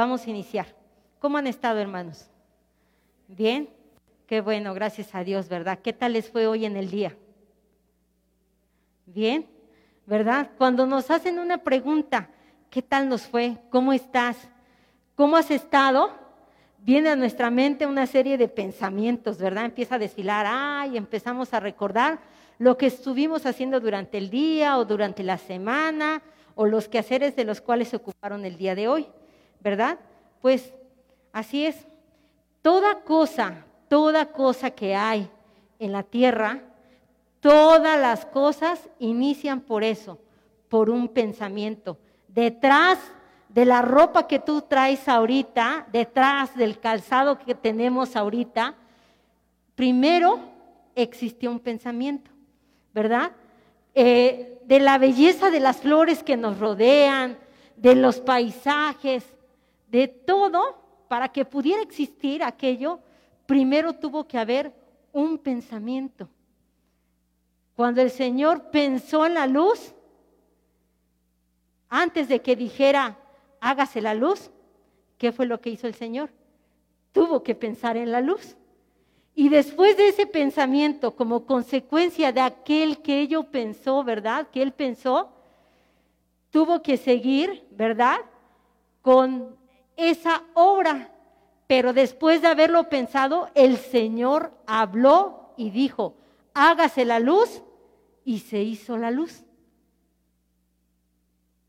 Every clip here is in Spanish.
vamos a iniciar. ¿Cómo han estado, hermanos? ¿Bien? Qué bueno, gracias a Dios, ¿verdad? ¿Qué tal les fue hoy en el día? ¿Bien? ¿Verdad? Cuando nos hacen una pregunta, ¿qué tal nos fue? ¿Cómo estás? ¿Cómo has estado? Viene a nuestra mente una serie de pensamientos, ¿verdad? Empieza a desfilar, ay, empezamos a recordar lo que estuvimos haciendo durante el día o durante la semana o los quehaceres de los cuales se ocuparon el día de hoy, ¿verdad? Pues así es. Toda cosa, toda cosa que hay en la tierra, todas las cosas inician por eso, por un pensamiento. Detrás de la ropa que tú traes ahorita, detrás del calzado que tenemos ahorita, primero existió un pensamiento, ¿verdad? Eh, de la belleza de las flores que nos rodean, de los paisajes, de todo, para que pudiera existir aquello, primero tuvo que haber un pensamiento. Cuando el Señor pensó en la luz, antes de que dijera, hágase la luz, ¿qué fue lo que hizo el Señor? Tuvo que pensar en la luz. Y después de ese pensamiento, como consecuencia de aquel que ello pensó, ¿verdad? Que él pensó, tuvo que seguir, ¿verdad? Con esa obra. Pero después de haberlo pensado, el Señor habló y dijo, hágase la luz y se hizo la luz.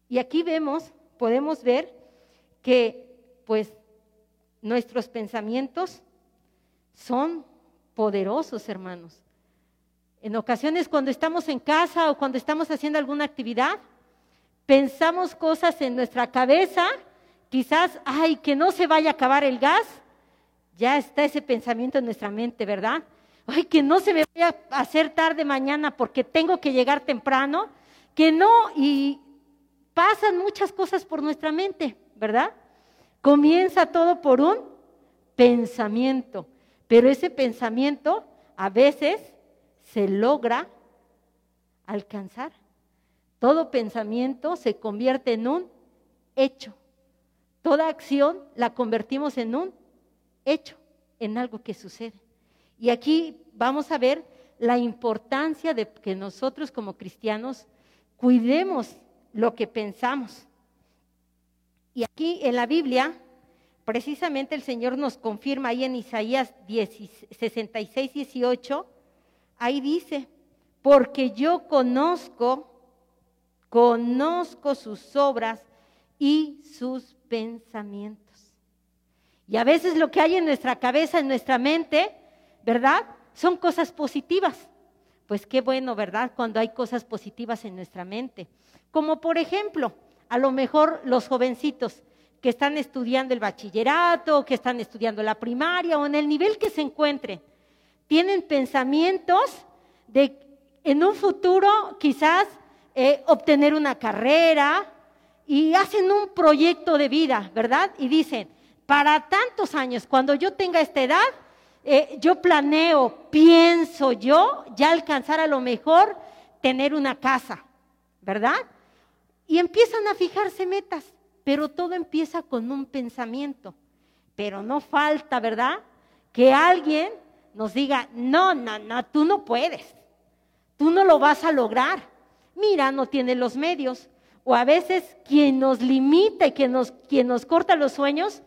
Y aquí vemos, podemos ver que pues nuestros pensamientos son poderosos, hermanos. En ocasiones cuando estamos en casa o cuando estamos haciendo alguna actividad, pensamos cosas en nuestra cabeza, quizás, ay, que no se vaya a acabar el gas, ya está ese pensamiento en nuestra mente, ¿verdad? Ay, que no se me vaya a hacer tarde mañana porque tengo que llegar temprano, que no, y pasan muchas cosas por nuestra mente, ¿verdad? Comienza todo por un pensamiento. Pero ese pensamiento a veces se logra alcanzar. Todo pensamiento se convierte en un hecho. Toda acción la convertimos en un hecho, en algo que sucede. Y aquí vamos a ver la importancia de que nosotros como cristianos cuidemos lo que pensamos. Y aquí en la Biblia precisamente el Señor nos confirma ahí en Isaías 66, 18, ahí dice, porque yo conozco, conozco sus obras y sus pensamientos. Y a veces lo que hay en nuestra cabeza, en nuestra mente, ¿verdad? Son cosas positivas. Pues qué bueno, ¿verdad? Cuando hay cosas positivas en nuestra mente. Como por ejemplo, a lo mejor los jovencitos que están estudiando el bachillerato, que están estudiando la primaria o en el nivel que se encuentre, tienen pensamientos de en un futuro quizás eh, obtener una carrera y hacen un proyecto de vida, ¿verdad? Y dicen, para tantos años, cuando yo tenga esta edad, eh, yo planeo, pienso yo ya alcanzar a lo mejor tener una casa, ¿verdad? Y empiezan a fijarse metas. Pero todo empieza con un pensamiento. Pero no falta, ¿verdad? Que alguien nos diga, no, no, no, tú no puedes. Tú no lo vas a lograr. Mira, no tiene los medios. O a veces quien nos limita y quien nos, quien nos corta los sueños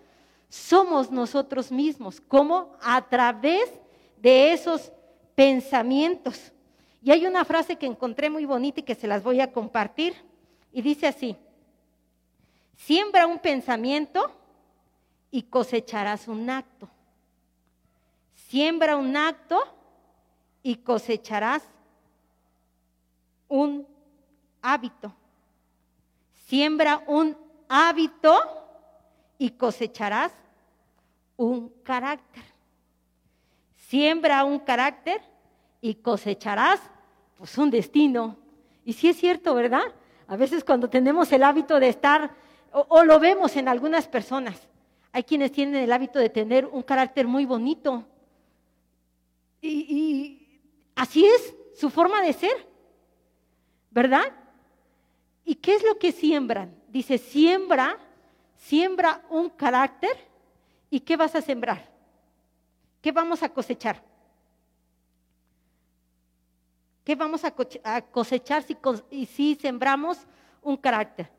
somos nosotros mismos. ¿Cómo? A través de esos pensamientos. Y hay una frase que encontré muy bonita y que se las voy a compartir. Y dice así, Siembra un pensamiento y cosecharás un acto. Siembra un acto y cosecharás un hábito. Siembra un hábito y cosecharás un carácter. Siembra un carácter y cosecharás pues un destino. Y si es cierto, ¿verdad? A veces cuando tenemos el hábito de estar o, lo vemos en algunas personas. Hay quienes tienen el hábito de tener un carácter muy bonito. Y, así es su forma de ser, ¿verdad? ¿Y qué es lo que siembran? Dice, siembra siembra un carácter y ¿qué vas a sembrar? ¿Qué vamos a cosechar? ¿Qué vamos a cosechar si, si sembramos un carácter?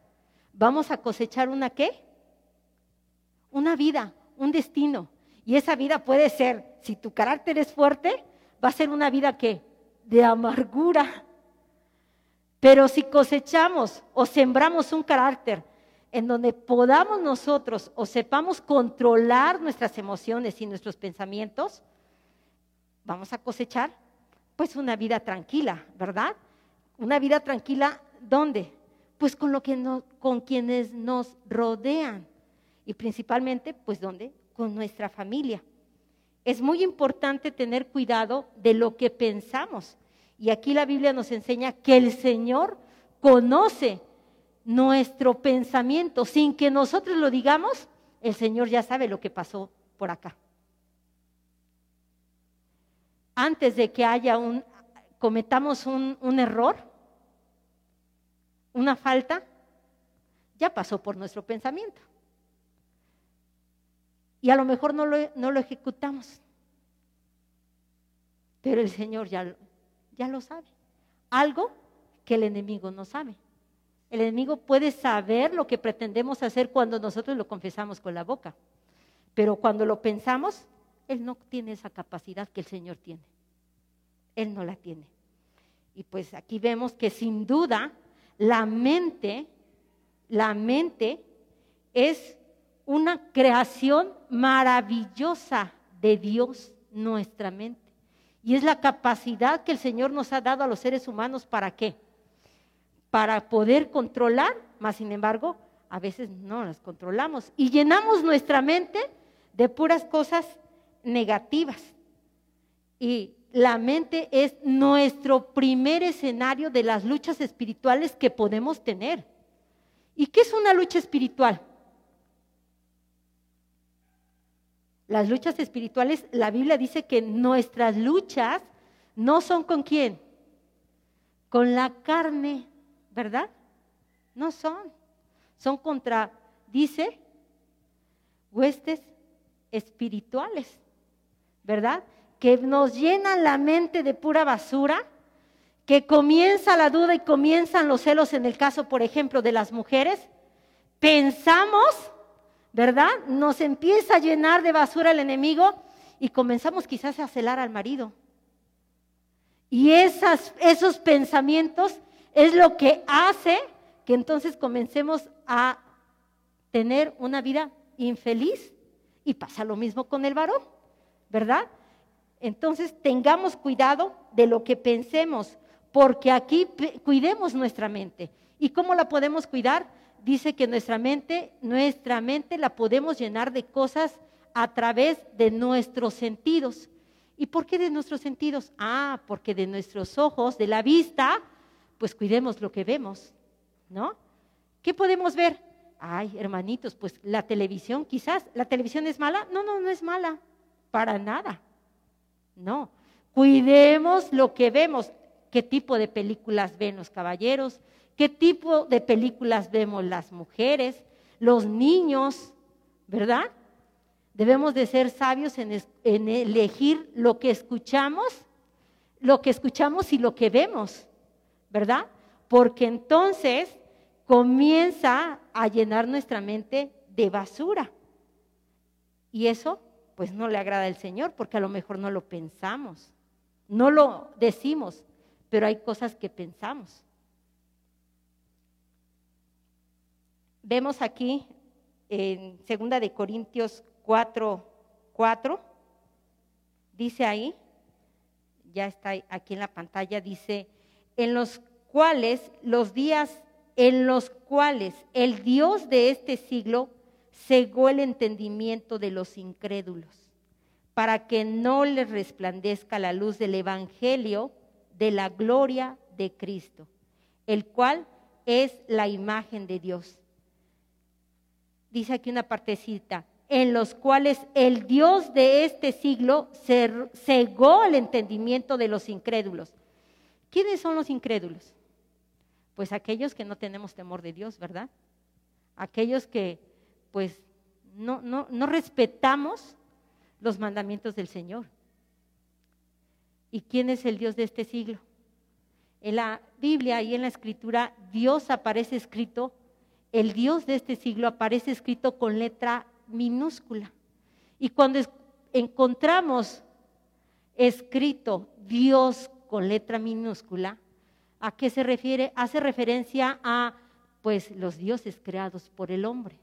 Vamos a cosechar una qué? Una vida, un destino. Y esa vida puede ser, si tu carácter es fuerte, va a ser una vida que de amargura. Pero si cosechamos o sembramos un carácter en donde podamos nosotros o sepamos controlar nuestras emociones y nuestros pensamientos, vamos a cosechar pues una vida tranquila, ¿verdad? Una vida tranquila, ¿dónde? Pues con lo que con quienes nos rodean y principalmente, pues ¿dónde? Con nuestra familia. Es muy importante tener cuidado de lo que pensamos. Y aquí la Biblia nos enseña que el Señor conoce nuestro pensamiento sin que nosotros lo digamos, el Señor ya sabe lo que pasó por acá. Antes de que haya un, cometamos un, error, una falta, ya pasó por nuestro pensamiento. Y a lo mejor no lo, no lo ejecutamos. Pero el Señor ya, ya lo sabe. Algo que el enemigo no sabe. El enemigo puede saber lo que pretendemos hacer cuando nosotros lo confesamos con la boca, pero cuando lo pensamos, él no tiene esa capacidad que el Señor tiene. Él no la tiene. Y pues aquí vemos que sin duda la mente, la mente es una creación maravillosa de Dios, nuestra mente. Y es la capacidad que el Señor nos ha dado a los seres humanos para qué? para poder controlar, más sin embargo, a veces no las controlamos y llenamos nuestra mente de puras cosas negativas. Y la mente es nuestro primer escenario de las luchas espirituales que podemos tener. ¿Y qué es una lucha espiritual? Las luchas espirituales, la Biblia dice que nuestras luchas no son con quién, con la carne, ¿verdad? No son. Son contra, dice, huestes espirituales, ¿verdad? Que nos llenan la mente de pura basura, que comienza la duda y comienzan los celos en el caso, por ejemplo, de las mujeres. Pensamos, ¿verdad? Nos empieza a llenar de basura el enemigo y comenzamos quizás a celar al marido. Y esas, esos pensamientos es lo que hace que entonces comencemos a tener una vida infeliz y pasa lo mismo con el varón, ¿verdad? Entonces tengamos cuidado de lo que pensemos, porque aquí cuidemos nuestra mente. ¿Y cómo la podemos cuidar? Dice que nuestra mente, nuestra mente la podemos llenar de cosas a través de nuestros sentidos. ¿Y por qué de nuestros sentidos? Ah, porque de nuestros ojos, de la vista, pues cuidemos lo que vemos, ¿no? ¿Qué podemos ver? Ay, hermanitos, pues la televisión quizás, ¿la televisión es mala? No, no, no es mala, para nada. No, cuidemos lo que vemos. ¿Qué tipo de películas ven los caballeros? ¿Qué tipo de películas vemos las mujeres, los niños? ¿Verdad? Debemos de ser sabios en, en elegir lo que escuchamos, lo que escuchamos y lo que vemos. ¿verdad? Porque entonces comienza a llenar nuestra mente de basura. Y eso pues no le agrada al Señor porque a lo mejor no lo pensamos, no lo decimos, pero hay cosas que pensamos. Vemos aquí en segunda de Corintios 4, 4, dice ahí, ya está aquí en la pantalla, dice, en los cuales los días en los cuales el Dios de este siglo cegó el entendimiento de los incrédulos, para que no les resplandezca la luz del Evangelio de la gloria de Cristo, el cual es la imagen de Dios. Dice aquí una partecita, en los cuales el Dios de este siglo cegó el entendimiento de los incrédulos ¿Quiénes son los incrédulos? Pues aquellos que no tenemos temor de Dios, ¿verdad? Aquellos que pues no, no, no respetamos los mandamientos del Señor. ¿Y quién es el Dios de este siglo? En la Biblia y en la Escritura, Dios aparece escrito, el Dios de este siglo aparece escrito con letra minúscula. Y cuando encontramos escrito Dios con letra minúscula, ¿a qué se refiere? Hace referencia a pues los dioses creados por el hombre.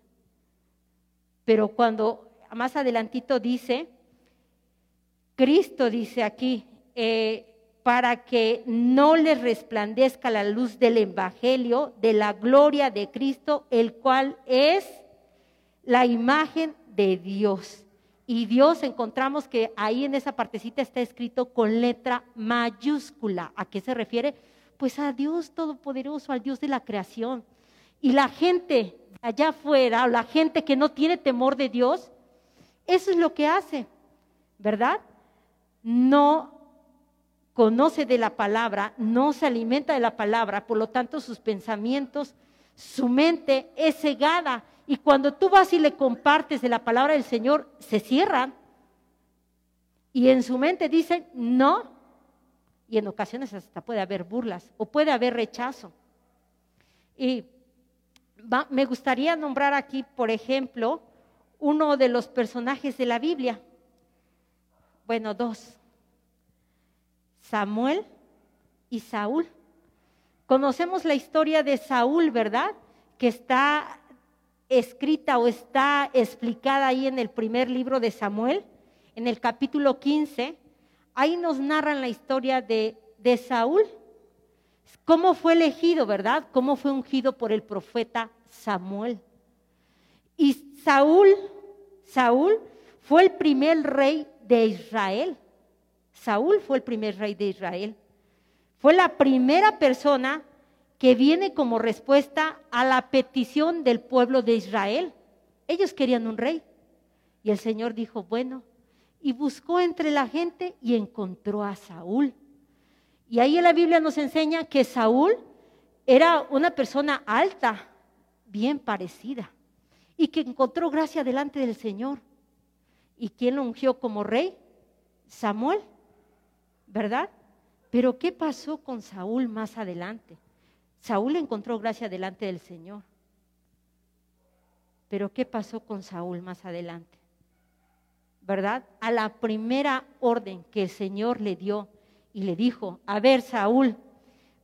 Pero cuando más adelantito dice, Cristo dice aquí, eh, para que no les resplandezca la luz del Evangelio, de la gloria de Cristo, el cual es la imagen de Dios. Y Dios encontramos que ahí en esa partecita está escrito con letra mayúscula. ¿A qué se refiere? Pues a Dios Todopoderoso, al Dios de la creación. Y la gente allá afuera, o la gente que no tiene temor de Dios, eso es lo que hace, ¿verdad? No conoce de la palabra, no se alimenta de la palabra, por lo tanto sus pensamientos, su mente es cegada. Y cuando tú vas y le compartes de la palabra del Señor, se cierran. Y en su mente dicen, no. Y en ocasiones hasta puede haber burlas o puede haber rechazo. Y me gustaría nombrar aquí, por ejemplo, uno de los personajes de la Biblia. Bueno, dos. Samuel y Saúl. Conocemos la historia de Saúl, ¿verdad? Que está escrita o está explicada ahí en el primer libro de Samuel, en el capítulo 15. Ahí nos narran la historia de, de Saúl, cómo fue elegido, ¿verdad? Cómo fue ungido por el profeta Samuel. Y Saúl, Saúl fue el primer rey de Israel. Saúl fue el primer rey de Israel. Fue la primera persona que viene como respuesta a la petición del pueblo de Israel. Ellos querían un rey. Y el Señor dijo, bueno, y buscó entre la gente y encontró a Saúl. Y ahí en la Biblia nos enseña que Saúl era una persona alta, bien parecida, y que encontró gracia delante del Señor. ¿Y quién lo ungió como rey? Samuel. ¿Verdad? Pero ¿qué pasó con Saúl más adelante? Saúl encontró gracia delante del Señor. Pero ¿qué pasó con Saúl más adelante? ¿Verdad? A la primera orden que el Señor le dio y le dijo, a ver Saúl,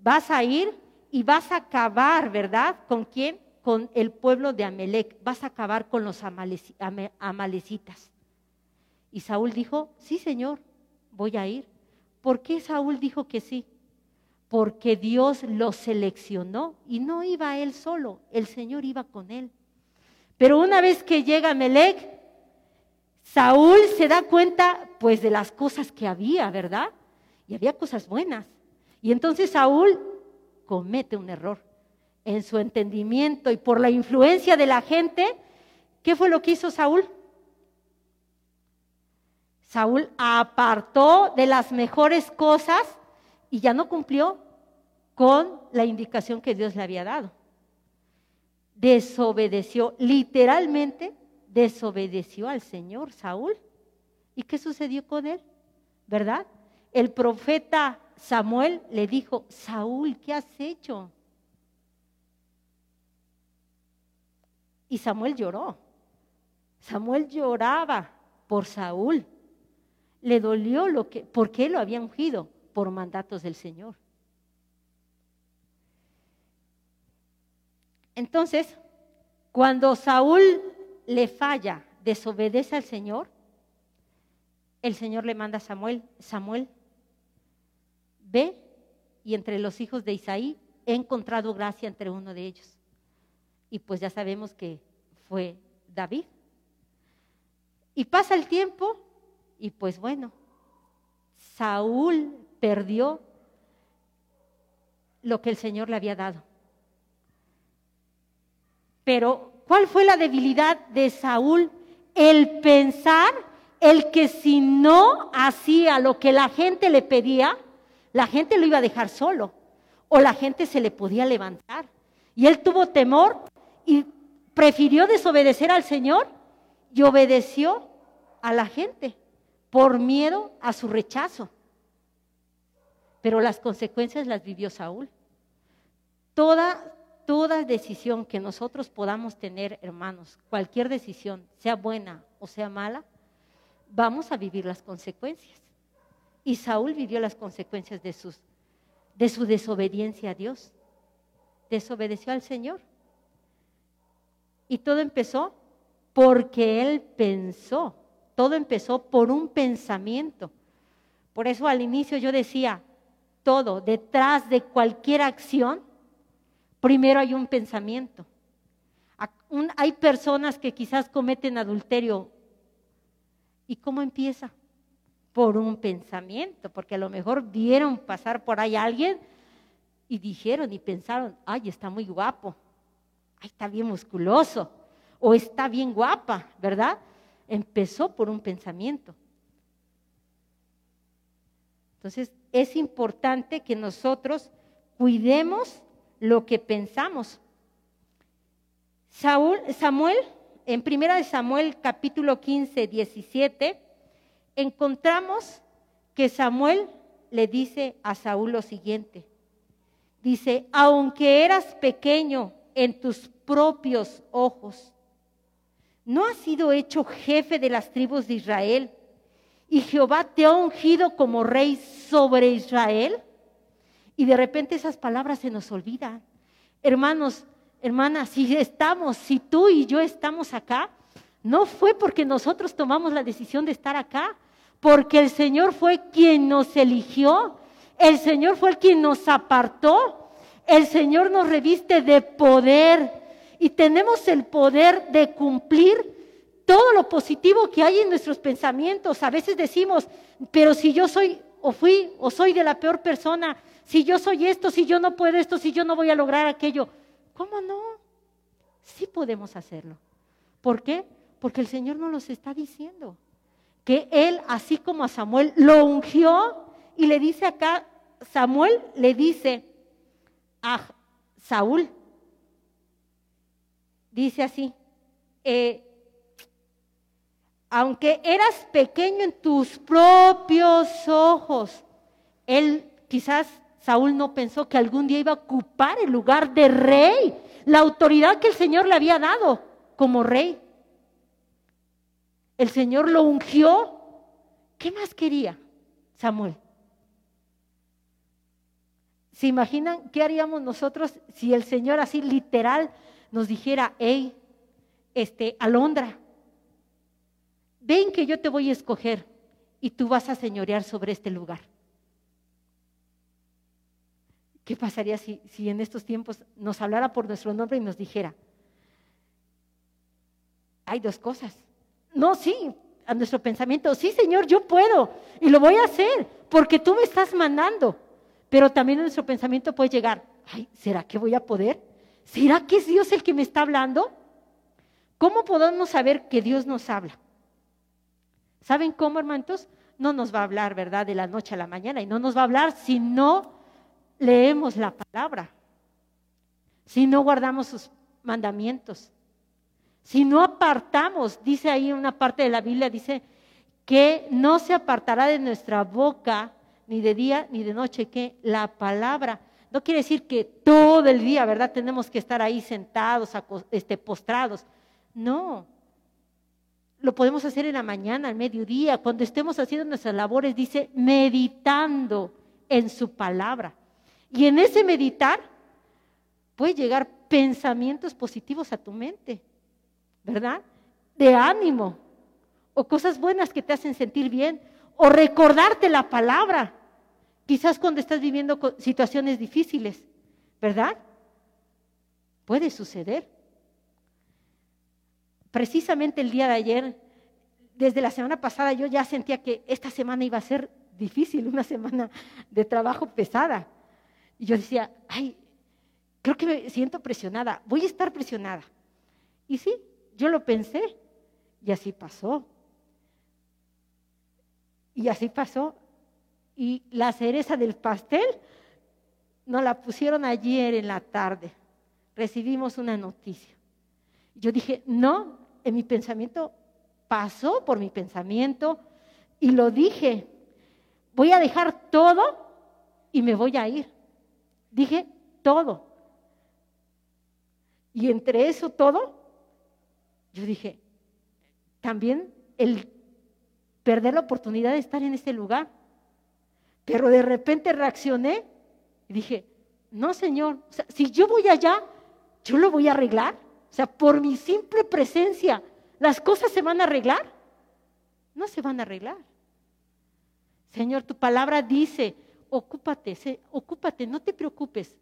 vas a ir y vas a acabar, ¿verdad? ¿Con quién? Con el pueblo de Amelec, vas a acabar con los amalecitas. Y Saúl dijo, sí Señor, voy a ir. ¿Por qué Saúl dijo que sí? Porque Dios lo seleccionó y no iba él solo, el Señor iba con él. Pero una vez que llega Melec, Saúl se da cuenta pues de las cosas que había, ¿verdad? Y había cosas buenas. Y entonces Saúl comete un error en su entendimiento y por la influencia de la gente, ¿qué fue lo que hizo Saúl? Saúl apartó de las mejores cosas y ya no cumplió con la indicación que Dios le había dado. Desobedeció, literalmente desobedeció al Señor Saúl. ¿Y qué sucedió con él? ¿Verdad? El profeta Samuel le dijo, Saúl, ¿qué has hecho? Y Samuel lloró. Samuel lloraba por Saúl le dolió lo que, ¿por qué lo había ungido? Por mandatos del Señor. Entonces, cuando Saúl le falla, desobedece al Señor, el Señor le manda a Samuel, Samuel, ve y entre los hijos de Isaí he encontrado gracia entre uno de ellos. Y pues ya sabemos que fue David. Y pasa el tiempo y pues bueno, Saúl perdió lo que el Señor le había dado. Pero, ¿cuál fue la debilidad de Saúl? El pensar, el que si no hacía lo que la gente le pedía, la gente lo iba a dejar solo o la gente se le podía levantar. Y él tuvo temor y prefirió desobedecer al Señor y obedeció a la gente por miedo a su rechazo. Pero las consecuencias las vivió Saúl. Toda, toda decisión que nosotros podamos tener, hermanos, cualquier decisión, sea buena o sea mala, vamos a vivir las consecuencias. Y Saúl vivió las consecuencias de, sus, de su desobediencia a Dios. Desobedeció al Señor. Y todo empezó porque él pensó. Todo empezó por un pensamiento. Por eso al inicio yo decía, todo, detrás de cualquier acción, primero hay un pensamiento. Hay personas que quizás cometen adulterio. ¿Y cómo empieza? Por un pensamiento, porque a lo mejor vieron pasar por ahí a alguien y dijeron y pensaron, ay, está muy guapo, ay, está bien musculoso, o está bien guapa, ¿verdad? Empezó por un pensamiento. Entonces, es importante que nosotros cuidemos lo que pensamos. Saúl, Samuel, en primera de Samuel capítulo 15, 17, encontramos que Samuel le dice a Saúl lo siguiente. Dice, aunque eras pequeño en tus propios ojos, ¿no has sido hecho jefe de las tribus de Israel? y Jehová te ha ungido como rey sobre Israel. Y de repente esas palabras se nos olvidan. Hermanos, hermanas, si estamos, si tú y yo estamos acá, no fue porque nosotros tomamos la decisión de estar acá, porque el Señor fue quien nos eligió, el Señor fue el quien nos apartó, el Señor nos reviste de poder y tenemos el poder de cumplir todo lo positivo que hay en nuestros pensamientos. A veces decimos, pero si yo soy o fui o soy de la peor persona, si yo soy esto, si yo no puedo esto, si yo no voy a lograr aquello, ¿cómo no? Sí podemos hacerlo. ¿Por qué? Porque el Señor nos los está diciendo. Que Él, así como a Samuel, lo ungió y le dice acá, Samuel le dice a Saúl, dice así, eh, aunque eras pequeño en tus propios ojos, él quizás Saúl no pensó que algún día iba a ocupar el lugar de rey, la autoridad que el Señor le había dado como rey. El Señor lo ungió. ¿Qué más quería Samuel? ¿Se imaginan qué haríamos nosotros si el Señor así literal nos dijera, hey, este, Alondra, ven que yo te voy a escoger y tú vas a señorear sobre este lugar. ¿Qué pasaría si, si, en estos tiempos nos hablara por nuestro nombre y nos dijera, hay dos cosas? No, sí, a nuestro pensamiento, sí Señor, yo puedo y lo voy a hacer porque tú me estás mandando. Pero también en nuestro pensamiento puede llegar, ay, ¿será que voy a poder? ¿Será que es Dios el que me está hablando? ¿Cómo podemos saber que Dios nos habla? ¿Saben cómo, hermanos? No nos va a hablar, ¿verdad?, de la noche a la mañana. Y no nos va a hablar si no leemos la palabra, si no guardamos sus mandamientos, si no apartamos, dice ahí una parte de la Biblia, dice que no se apartará de nuestra boca ni de día ni de noche que la palabra. No quiere decir que todo el día, ¿verdad? Tenemos que estar ahí sentados, este, postrados. No, lo podemos hacer en la mañana, al mediodía, cuando estemos haciendo nuestras labores, dice, meditando en su palabra. Y en ese meditar puede llegar pensamientos positivos a tu mente, ¿verdad? De ánimo, o cosas buenas que te hacen sentir bien, o recordarte la palabra, quizás cuando estás viviendo situaciones difíciles, ¿verdad? Puede suceder precisamente el día de ayer, desde la semana pasada, yo ya sentía que esta semana iba a ser difícil, una semana de trabajo pesada. Y yo decía, ay, creo que me siento presionada, voy a estar presionada. Y sí, yo lo pensé y así pasó. Y así pasó. Y la cereza del pastel nos la pusieron ayer en la tarde. Recibimos una noticia. Yo dije, no, en mi pensamiento pasó por mi pensamiento y lo dije, voy a dejar todo y me voy a ir. Dije todo. Y entre eso todo, yo dije, también el perder la oportunidad de estar en ese lugar. Pero de repente reaccioné y dije, no, Señor, si yo voy allá, yo lo voy a arreglar. O sea, por mi simple presencia, ¿las cosas se van a arreglar? No se van a arreglar. Señor, tu palabra dice, ocúpate, ocúpate, no te preocupes,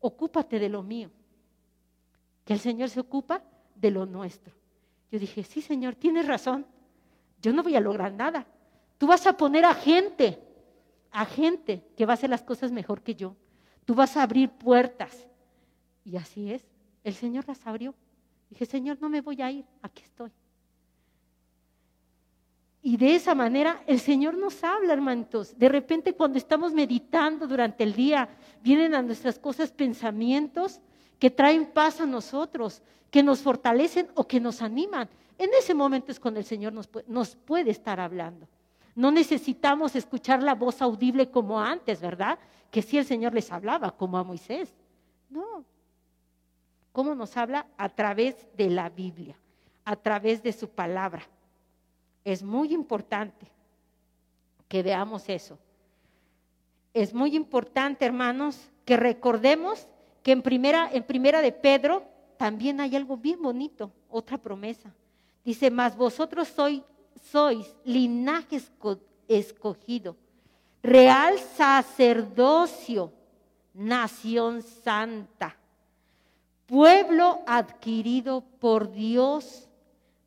ocúpate de lo mío. Que el Señor se ocupa de lo nuestro. Yo dije, sí, Señor, tienes razón. Yo no voy a lograr nada. Tú vas a poner a gente, a gente que va a hacer las cosas mejor que yo. Tú vas a abrir puertas. Y así es. El Señor las abrió. Dije, Señor, no me voy a ir, aquí estoy. Y de esa manera el Señor nos habla, hermanitos. De repente cuando estamos meditando durante el día, vienen a nuestras cosas pensamientos que traen paz a nosotros, que nos fortalecen o que nos animan. En ese momento es cuando el Señor nos puede, nos puede estar hablando. No necesitamos escuchar la voz audible como antes, ¿verdad? Que si el Señor les hablaba, como a Moisés. No. ¿Cómo nos habla? A través de la Biblia, a través de su palabra. Es muy importante que veamos eso. Es muy importante, hermanos, que recordemos que en primera, en primera de Pedro también hay algo bien bonito, otra promesa. Dice, mas vosotros sois, sois linaje escogido, real sacerdocio, nación santa, pueblo adquirido por Dios,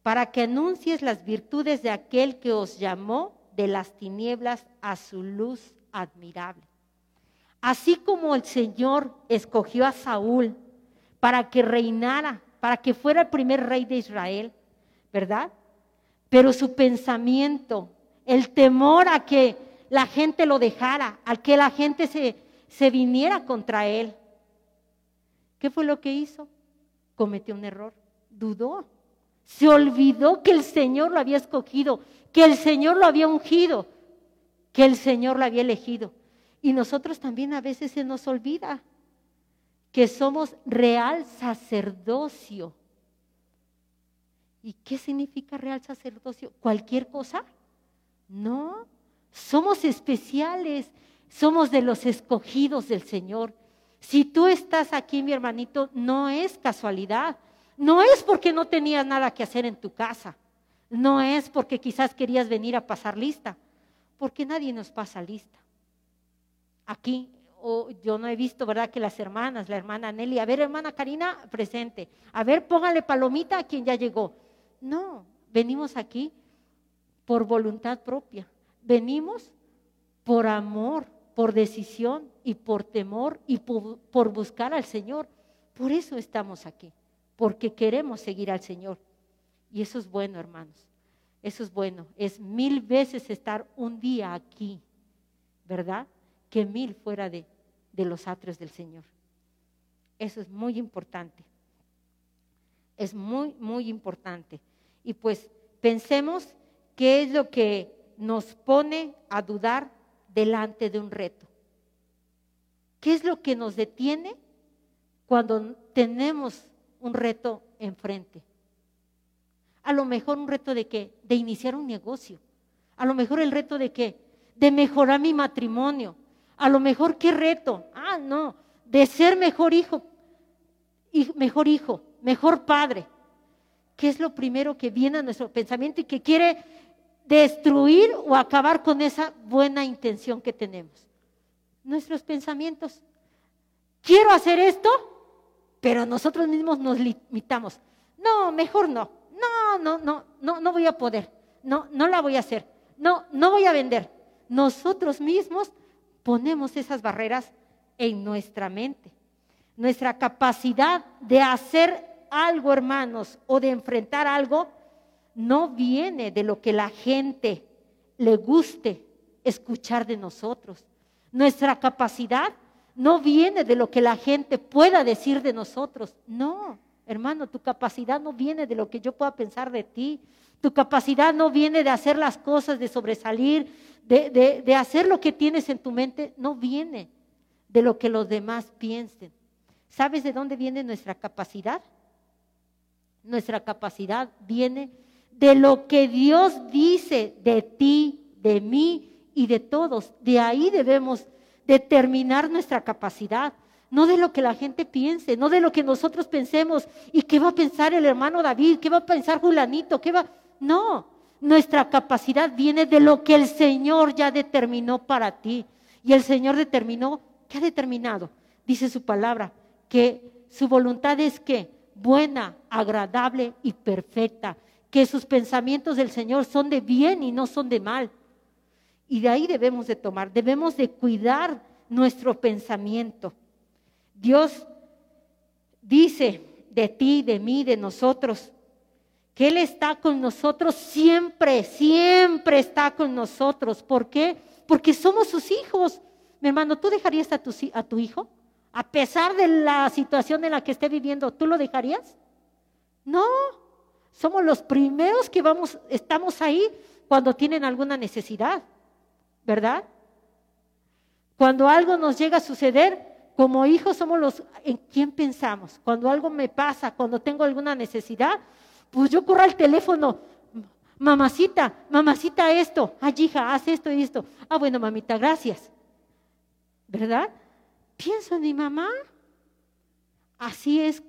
para que anuncies las virtudes de aquel que os llamó de las tinieblas a su luz admirable. Así como el Señor escogió a Saúl para que reinara, para que fuera el primer rey de Israel, ¿verdad? Pero su pensamiento, el temor a que la gente lo dejara, a que la gente se, se viniera contra él. ¿Qué fue lo que hizo? Cometió un error, dudó, se olvidó que el Señor lo había escogido, que el Señor lo había ungido, que el Señor lo había elegido. Y nosotros también a veces se nos olvida que somos real sacerdocio. ¿Y qué significa real sacerdocio? ¿Cualquier cosa? No, somos especiales, somos de los escogidos del Señor. Si tú estás aquí, mi hermanito, no es casualidad, no es porque no tenías nada que hacer en tu casa, no es porque quizás querías venir a pasar lista, porque nadie nos pasa lista aquí, o yo no he visto, ¿verdad? Que las hermanas, la hermana Nelly, a ver, hermana Karina, presente. A ver, póngale palomita a quien ya llegó. No, venimos aquí por voluntad propia. Venimos por amor, por decisión y por temor y por, buscar al Señor. Por eso estamos aquí, porque queremos seguir al Señor. Y eso es bueno, hermanos. Eso es bueno. Es mil veces estar un día aquí, ¿verdad? que mil fuera de, de los atrios del Señor. Eso es muy importante. Es muy, muy importante. Y pues pensemos qué es lo que nos pone a dudar delante de un reto. ¿Qué es lo que nos detiene cuando tenemos un reto enfrente? A lo mejor un reto de qué? De iniciar un negocio. A lo mejor el reto de qué? De mejorar mi matrimonio. A lo mejor qué reto. Ah, no, de ser mejor hijo, mejor hijo, mejor padre. ¿Qué es lo primero que viene a nuestro pensamiento y que quiere destruir o acabar con esa buena intención que tenemos? Nuestros pensamientos. Quiero hacer esto, pero nosotros mismos nos limitamos. No, mejor no. No, no, no, no, no voy a poder. No, no la voy a hacer. No, no voy a vender. Nosotros mismos ponemos esas barreras en nuestra mente. Nuestra capacidad de hacer algo, hermanos, o de enfrentar algo, no viene de lo que la gente le guste escuchar de nosotros. Nuestra capacidad no viene de lo que la gente pueda decir de nosotros. No, Hermano, tu capacidad no viene de lo que yo pueda pensar de ti. Tu capacidad no viene de hacer las cosas, de sobresalir, de, hacer lo que tienes en tu mente. No viene de lo que los demás piensen. ¿Sabes de dónde viene nuestra capacidad? Nuestra capacidad viene de lo que Dios dice de ti, de mí y de todos. De ahí debemos determinar nuestra capacidad, no de lo que la gente piense, no de lo que nosotros pensemos. ¿Y qué va a pensar el hermano David? ¿Qué va a pensar Julanito? ¿Qué va? No, nuestra capacidad viene de lo que el Señor ya determinó para ti. Y el Señor determinó, ¿qué ha determinado? Dice su palabra, que su voluntad es que buena, agradable y perfecta, que sus pensamientos del Señor son de bien y no son de mal. Y de ahí debemos de tomar, debemos de cuidar nuestro pensamiento. Dios dice de ti, de mí, de nosotros, que Él está con nosotros siempre, siempre está con nosotros. ¿Por qué? Porque somos sus hijos. Mi hermano, ¿tú dejarías a tu, a tu hijo? A pesar de la situación en la que esté viviendo, ¿tú lo dejarías? No, somos los primeros que vamos, estamos ahí cuando tienen alguna necesidad. ¿verdad? Cuando algo nos llega a suceder, como hijos somos los en quién pensamos. Cuando algo me pasa, cuando tengo alguna necesidad, pues yo corro al teléfono, mamacita, mamacita esto, ay hija, haz esto y esto. Ah, bueno, mamita, gracias. ¿Verdad? Pienso en mi mamá. Así es.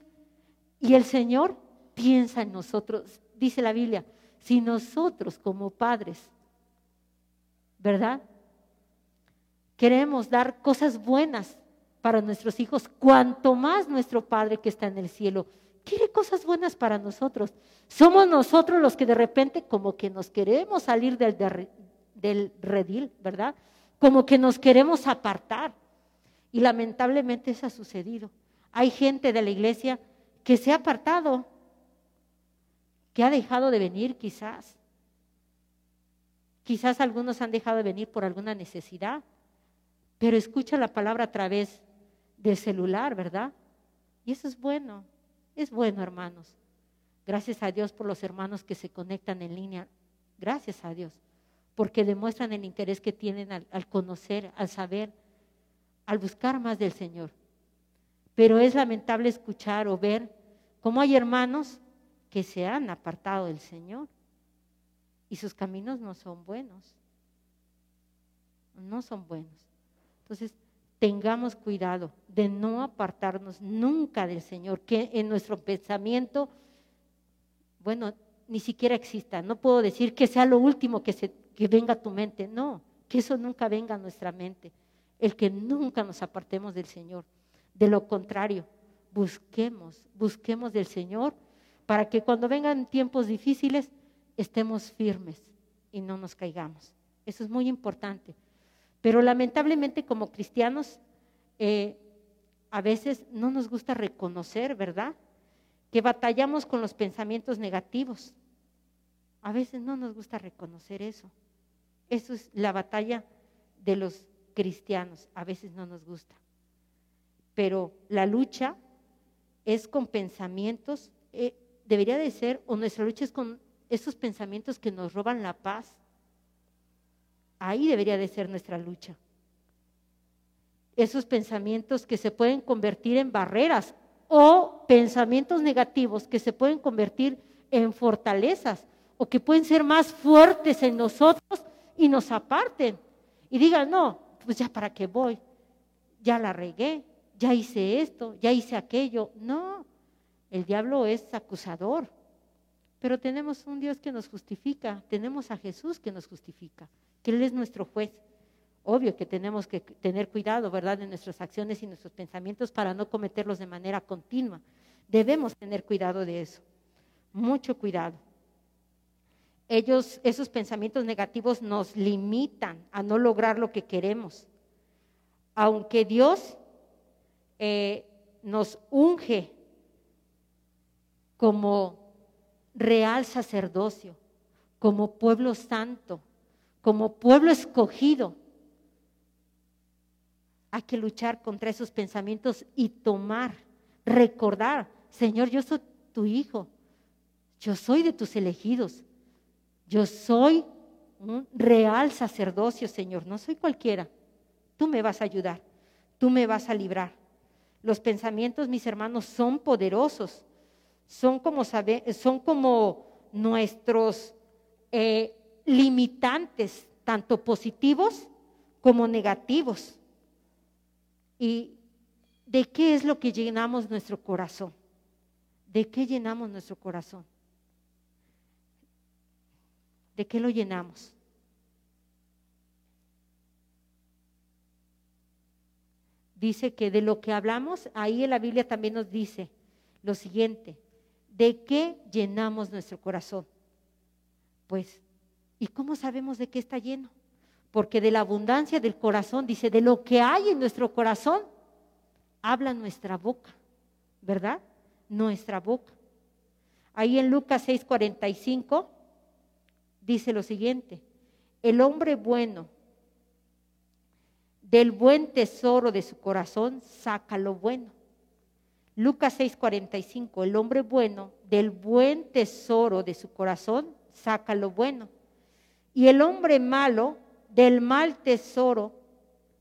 Y el Señor piensa en nosotros. Dice la Biblia, si nosotros como padres ¿verdad? Queremos dar cosas buenas para nuestros hijos, cuanto más nuestro Padre que está en el cielo quiere cosas buenas para nosotros. Somos nosotros los que de repente como que nos queremos salir del, del redil, ¿verdad? Como que nos queremos apartar. Y lamentablemente eso ha sucedido. Hay gente de la iglesia que se ha apartado, que ha dejado de venir quizás. Quizás algunos han dejado de venir por alguna necesidad, pero escucha la palabra a través del celular, ¿verdad? Y eso es bueno, es bueno, hermanos. Gracias a Dios por los hermanos que se conectan en línea. Gracias a Dios, porque demuestran el interés que tienen al, al conocer, al saber, al buscar más del Señor. Pero es lamentable escuchar o ver cómo hay hermanos que se han apartado del Señor y sus caminos no son buenos. No son buenos. Entonces, tengamos cuidado de no apartarnos nunca del Señor, que en nuestro pensamiento, bueno, ni siquiera exista. No puedo decir que sea lo último que, se, que venga a tu mente, no, que eso nunca venga a nuestra mente. El que nunca nos apartemos del Señor. De lo contrario, busquemos, busquemos del Señor para que cuando vengan tiempos difíciles, estemos firmes y no nos caigamos. Eso es muy importante. Pero lamentablemente como cristianos, eh, a veces no nos gusta reconocer, ¿verdad? Que batallamos con los pensamientos negativos. A veces no nos gusta reconocer eso. Eso es la batalla de los cristianos. A veces no nos gusta. Pero la lucha es con pensamientos, eh, debería de ser, o nuestra lucha es con esos pensamientos que nos roban la paz. Ahí debería de ser nuestra lucha. Esos pensamientos que se pueden convertir en barreras o pensamientos negativos que se pueden convertir en fortalezas o que pueden ser más fuertes en nosotros y nos aparten. Y digan, no, pues ya para qué voy, ya la regué, ya hice esto, ya hice aquello. No, el diablo es acusador. Pero tenemos un Dios que nos justifica, tenemos a Jesús que nos justifica, que Él es nuestro juez. Obvio que tenemos que tener cuidado, ¿verdad?, de nuestras acciones y nuestros pensamientos para no cometerlos de manera continua. Debemos tener cuidado de eso, mucho cuidado. Ellos, esos pensamientos negativos nos limitan a no lograr lo que queremos. Aunque Dios eh, nos unge como real sacerdocio, como pueblo santo, como pueblo escogido. Hay que luchar contra esos pensamientos y tomar, recordar, Señor, yo soy tu hijo, yo soy de tus elegidos, yo soy un real sacerdocio, Señor, no soy cualquiera. Tú me vas a ayudar, tú me vas a librar. Los pensamientos, mis hermanos, son poderosos, son como, son como nuestros eh, limitantes, tanto positivos como negativos. ¿Y de qué es lo que llenamos nuestro corazón? ¿De qué llenamos nuestro corazón? ¿De qué lo llenamos? Dice que de lo que hablamos, ahí en la Biblia también nos dice lo siguiente, ¿de qué llenamos nuestro corazón? Pues, ¿y cómo sabemos de qué está lleno? Porque de la abundancia del corazón, dice, de lo que hay en nuestro corazón, habla nuestra boca, ¿verdad? Nuestra boca. Ahí en Lucas 6:45 dice lo siguiente, el hombre bueno del buen tesoro de su corazón saca lo bueno. Lucas 6:45, el hombre bueno del buen tesoro de su corazón saca lo bueno. Y el hombre malo del mal tesoro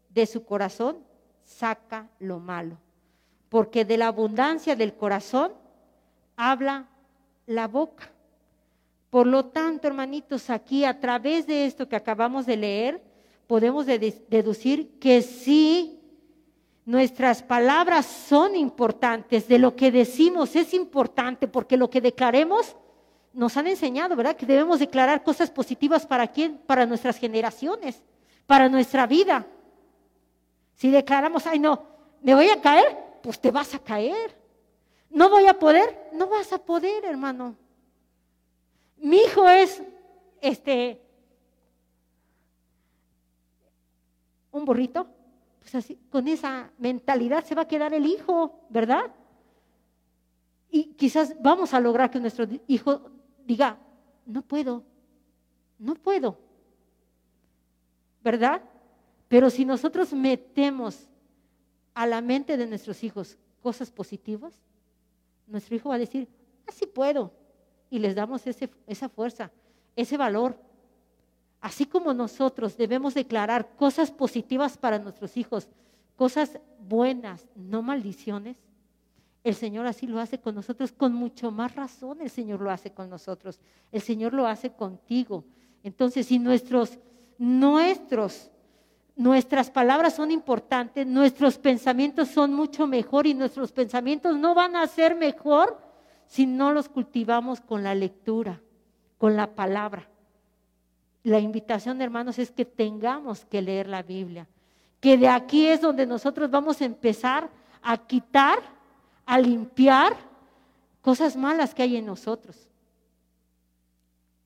de su corazón saca lo malo. Porque de la abundancia del corazón habla la boca. Por lo tanto, hermanitos, aquí a través de esto que acabamos de leer, podemos deducir que sí, nuestras palabras son importantes, de lo que decimos es importante, porque lo que declaremos nos han enseñado, ¿verdad? Que debemos declarar cosas positivas para quién? Para nuestras generaciones, para nuestra vida. Si declaramos, ay no, me voy a caer, pues te vas a caer. No voy a poder, no vas a poder, hermano. Mi hijo es este un burrito, pues así, con esa mentalidad se va a quedar el hijo, ¿verdad? Y quizás vamos a lograr que nuestro hijo diga, no puedo, no puedo, ¿verdad? Pero si nosotros metemos a la mente de nuestros hijos cosas positivas, nuestro hijo va a decir, así ah, puedo. Y les damos ese, esa fuerza, ese valor. Así como nosotros debemos declarar cosas positivas para nuestros hijos, cosas buenas, no maldiciones, el Señor así lo hace con nosotros, con mucho más razón el Señor lo hace con nosotros, el Señor lo hace contigo. Entonces, si nuestros, nuestros, nuestras palabras son importantes, nuestros pensamientos son mucho mejor y nuestros pensamientos no van a ser mejor si no los cultivamos con la lectura, con la palabra la invitación, hermanos, es que tengamos que leer la Biblia. Que de aquí es donde nosotros vamos a empezar a quitar, a limpiar cosas malas que hay en nosotros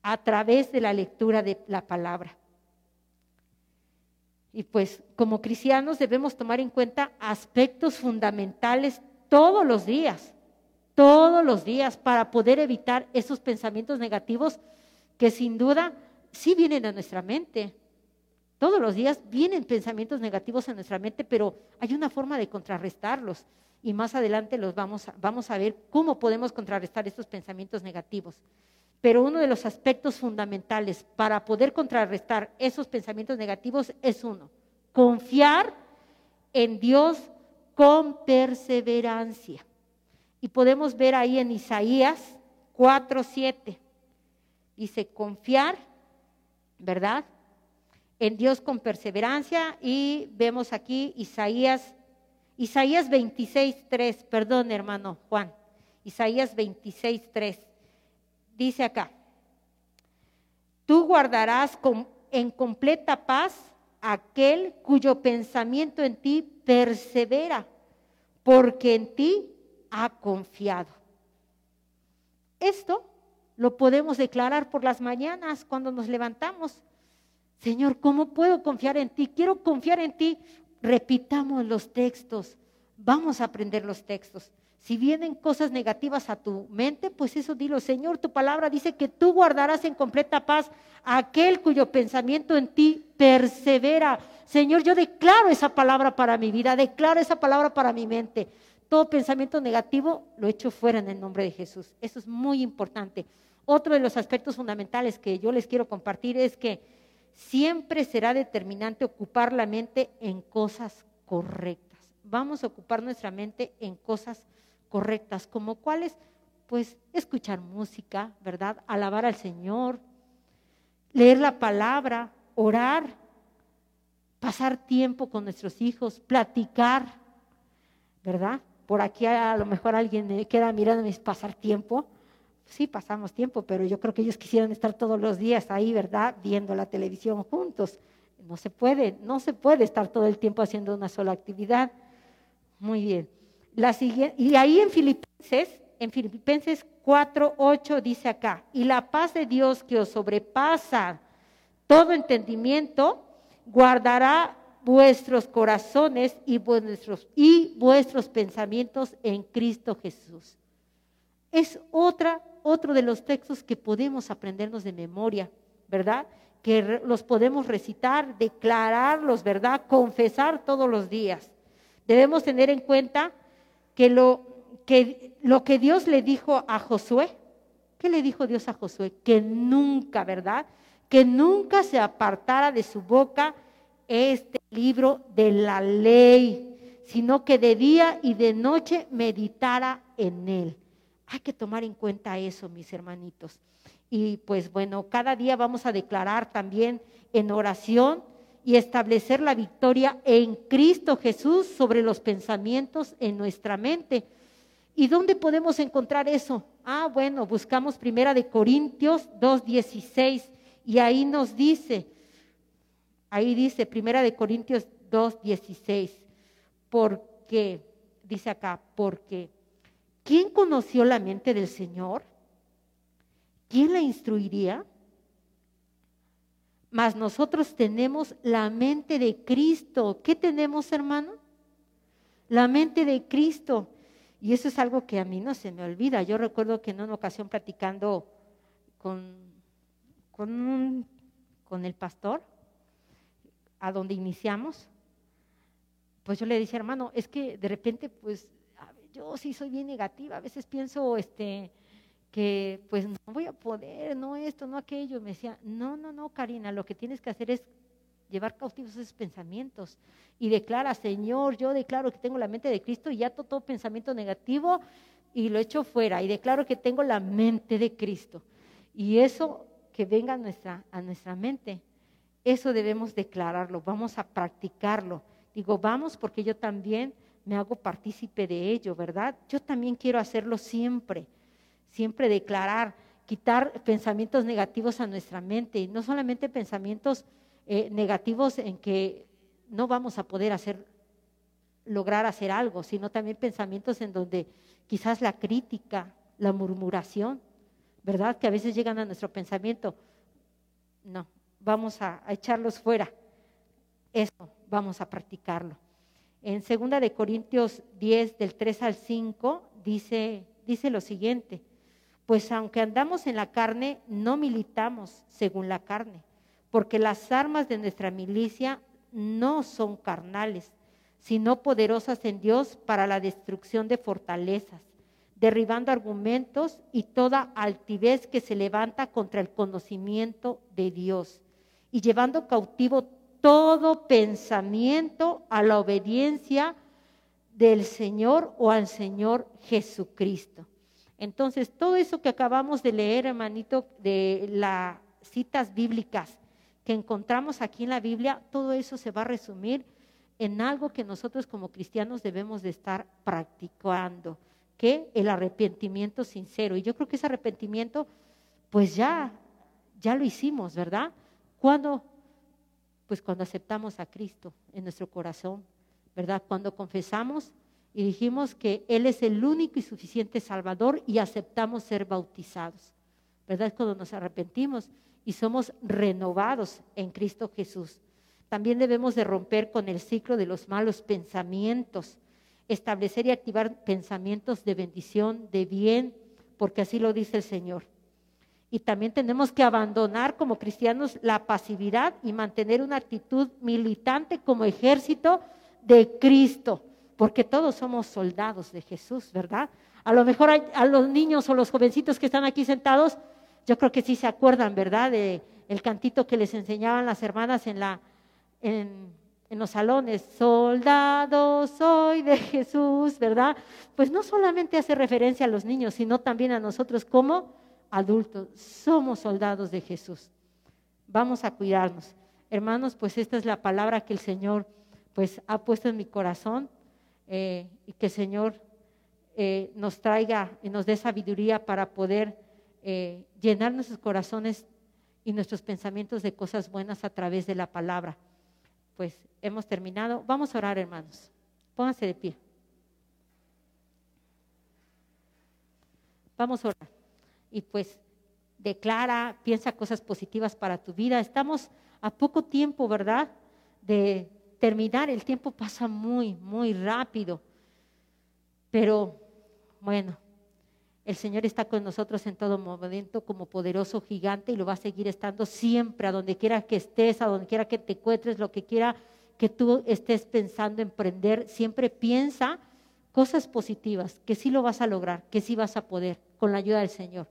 a través de la lectura de la palabra. Y pues como cristianos debemos tomar en cuenta aspectos fundamentales todos los días, todos los días para poder evitar esos pensamientos negativos que sin duda sí vienen a nuestra mente. Todos los días vienen pensamientos negativos a nuestra mente, pero hay una forma de contrarrestarlos. Y más adelante los vamos a, vamos a ver cómo podemos contrarrestar estos pensamientos negativos. Pero uno de los aspectos fundamentales para poder contrarrestar esos pensamientos negativos es uno, confiar en Dios con perseverancia. Y podemos ver ahí en Isaías 4:7. Dice, confiar ¿verdad? En Dios con perseverancia y vemos aquí Isaías, Isaías 26, 3, perdón hermano Juan, Isaías 26, 3, dice acá, tú guardarás en completa paz aquel cuyo pensamiento en ti persevera, porque en ti ha confiado. Esto lo podemos declarar por las mañanas cuando nos levantamos. Señor, ¿cómo puedo confiar en ti? Quiero confiar en ti. Repitamos los textos. Vamos a aprender los textos. Si vienen cosas negativas a tu mente, pues eso dilo. Señor, tu palabra dice que tú guardarás en completa paz a aquel cuyo pensamiento en ti persevera. Señor, yo declaro esa palabra para mi vida, declaro esa palabra para mi mente. Todo pensamiento negativo lo echo fuera en el nombre de Jesús. Eso es muy importante. Otro de los aspectos fundamentales que yo les quiero compartir es que siempre será determinante ocupar la mente en cosas correctas. Vamos a ocupar nuestra mente en cosas correctas, como cuáles, pues escuchar música, ¿verdad? Alabar al Señor, leer la palabra, orar, pasar tiempo con nuestros hijos, platicar, ¿verdad? Por aquí a lo mejor alguien me queda mirando y pasar tiempo sí pasamos tiempo, pero yo creo que ellos quisieran estar todos los días ahí, ¿verdad? Viendo la televisión juntos. No se puede, no se puede estar todo el tiempo haciendo una sola actividad. Muy bien. La siguiente, y ahí en Filipenses, en Filipenses 4, 8 dice acá, y la paz de Dios que os sobrepasa todo entendimiento, guardará vuestros corazones y vuestros, y vuestros pensamientos en Cristo Jesús. Es otra otro de los textos que podemos aprendernos de memoria, ¿verdad? Que los podemos recitar, declararlos, ¿verdad? Confesar todos los días. Debemos tener en cuenta que lo que, lo que Dios le dijo a Josué, ¿qué le dijo Dios a Josué? Que nunca, ¿verdad? Que nunca se apartara de su boca este libro de la ley, sino que de día y de noche meditara en él. Hay que tomar en cuenta eso, mis hermanitos. Y pues bueno, cada día vamos a declarar también en oración y establecer la victoria en Cristo Jesús sobre los pensamientos en nuestra mente. ¿Y dónde podemos encontrar eso? Ah, bueno, buscamos Primera de Corintios 2:16 y ahí nos dice, ahí dice Primera de Corintios 2:16, porque dice acá, porque ¿Quién conoció la mente del Señor? ¿Quién la instruiría? Mas nosotros tenemos la mente de Cristo. ¿Qué tenemos, hermano? La mente de Cristo. Y eso es algo que a mí no se me olvida. Yo recuerdo que en una ocasión platicando con, con el pastor, a donde iniciamos, pues yo le decía, hermano, es que de repente, pues yo sí soy bien negativa, a veces pienso este, que pues no voy a poder, no esto, no aquello. Me decía, no, no, no, Karina, lo que tienes que hacer es llevar cautivos esos pensamientos y declara, Señor, yo declaro que tengo la mente de Cristo y ya todo, pensamiento negativo y lo echo fuera y declaro que tengo la mente de Cristo. Y eso que venga a nuestra, a nuestra mente, eso debemos declararlo, vamos a practicarlo. Digo, vamos porque yo también me hago partícipe de ello, ¿verdad? Yo también quiero hacerlo siempre, siempre declarar, quitar pensamientos negativos a nuestra mente, y no solamente pensamientos eh, negativos en que no vamos a poder hacer, lograr hacer algo, sino también pensamientos en donde quizás la crítica, la murmuración, ¿verdad? Que a veces llegan a nuestro pensamiento. No, vamos a echarlos fuera. Eso, vamos a practicarlo. En 2 de Corintios 10 del 3 al 5 dice, dice lo siguiente, pues aunque andamos en la carne, no militamos según la carne, porque las armas de nuestra milicia no son carnales, sino poderosas en Dios para la destrucción de fortalezas, derribando argumentos y toda altivez que se levanta contra el conocimiento de Dios, y llevando cautivo todo pensamiento a la obediencia del Señor o al Señor Jesucristo. Entonces, todo eso que acabamos de leer, hermanito, de las citas bíblicas que encontramos aquí en la Biblia, todo eso se va a resumir en algo que nosotros como cristianos debemos de estar practicando, que el arrepentimiento sincero. Y yo creo que ese arrepentimiento, pues ya, ya lo hicimos, ¿verdad? Cuando pues cuando aceptamos a Cristo en nuestro corazón, ¿verdad? Cuando confesamos y dijimos que Él es el único y suficiente Salvador y aceptamos ser bautizados, ¿verdad? Cuando nos arrepentimos y somos renovados en Cristo Jesús. También debemos de romper con el ciclo de los malos pensamientos, establecer y activar pensamientos de bendición, de bien, porque así lo dice el Señor. Y también tenemos que abandonar como cristianos la pasividad y mantener una actitud militante como ejército de Cristo, porque todos somos soldados de Jesús, ¿verdad? A lo mejor a los niños o los jovencitos que están aquí sentados, yo creo que sí se acuerdan, ¿verdad? De el cantito que les enseñaban las hermanas en la en, en los salones, soldado soy de Jesús, ¿verdad? Pues no solamente hace referencia a los niños, sino también a nosotros como adultos. Somos soldados de Jesús. Vamos a cuidarnos. Hermanos, pues esta es la palabra que el Señor pues ha puesto en mi corazón eh, y que el Señor eh, nos traiga y nos dé sabiduría para poder eh, llenar nuestros corazones y nuestros pensamientos de cosas buenas a través de la palabra pues hemos terminado. Vamos a orar, hermanos. Pónganse de pie. Vamos a orar. Y pues declara, piensa cosas positivas para tu vida. Estamos a poco tiempo, ¿verdad? De terminar. El tiempo pasa muy, muy rápido. Pero bueno, el Señor está con nosotros en todo momento como poderoso gigante y lo va a seguir estando siempre, a donde quiera que estés, a donde quiera que te encuentres, lo que quiera que tú estés pensando emprender, siempre piensa cosas positivas, que sí lo vas a lograr, que sí vas a poder, con la ayuda del Señor.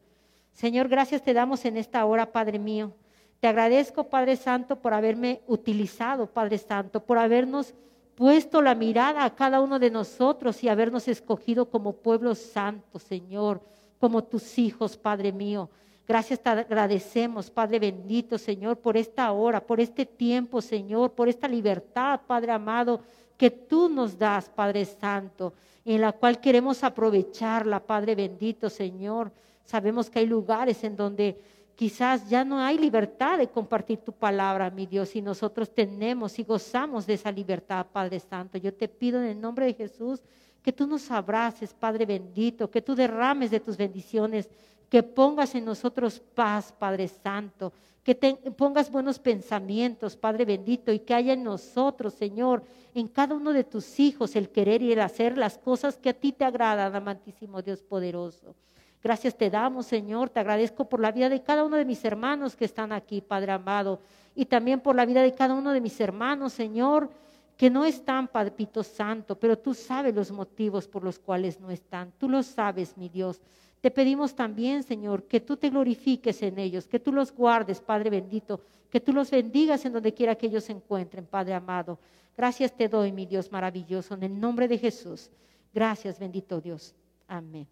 Señor, gracias te damos en esta hora, Padre mío. Te agradezco, Padre Santo, por haberme utilizado, Padre Santo, por habernos puesto la mirada a cada uno de nosotros y habernos escogido como pueblo santo, Señor, como tus hijos, Padre mío. Gracias te agradecemos, Padre bendito, Señor, por esta hora, por este tiempo, Señor, por esta libertad, Padre amado, que tú nos das, Padre Santo, en la cual queremos aprovecharla, Padre bendito, Señor. Sabemos que hay lugares en donde Quizás ya no hay libertad de compartir tu palabra, mi Dios, y nosotros tenemos y gozamos de esa libertad, Padre Santo. Yo te pido en el nombre de Jesús que tú nos abraces, Padre bendito, que tú derrames de tus bendiciones, que pongas en nosotros paz, Padre Santo, que pongas buenos pensamientos, Padre bendito, y que haya en nosotros, Señor, en cada uno de tus hijos el querer y el hacer las cosas que a ti te agradan, amantísimo Dios poderoso. Gracias te damos, Señor. Te agradezco por la vida de cada uno de mis hermanos que están aquí, Padre amado. Y también por la vida de cada uno de mis hermanos, Señor, que no están, Padre Santo, pero tú sabes los motivos por los cuales no están. Tú lo sabes, mi Dios. Te pedimos también, Señor, que tú te glorifiques en ellos, que tú los guardes, Padre bendito, que tú los bendigas en donde quiera que ellos se encuentren, Padre amado. Gracias te doy, mi Dios maravilloso, en el nombre de Jesús. Gracias, bendito Dios. Amén.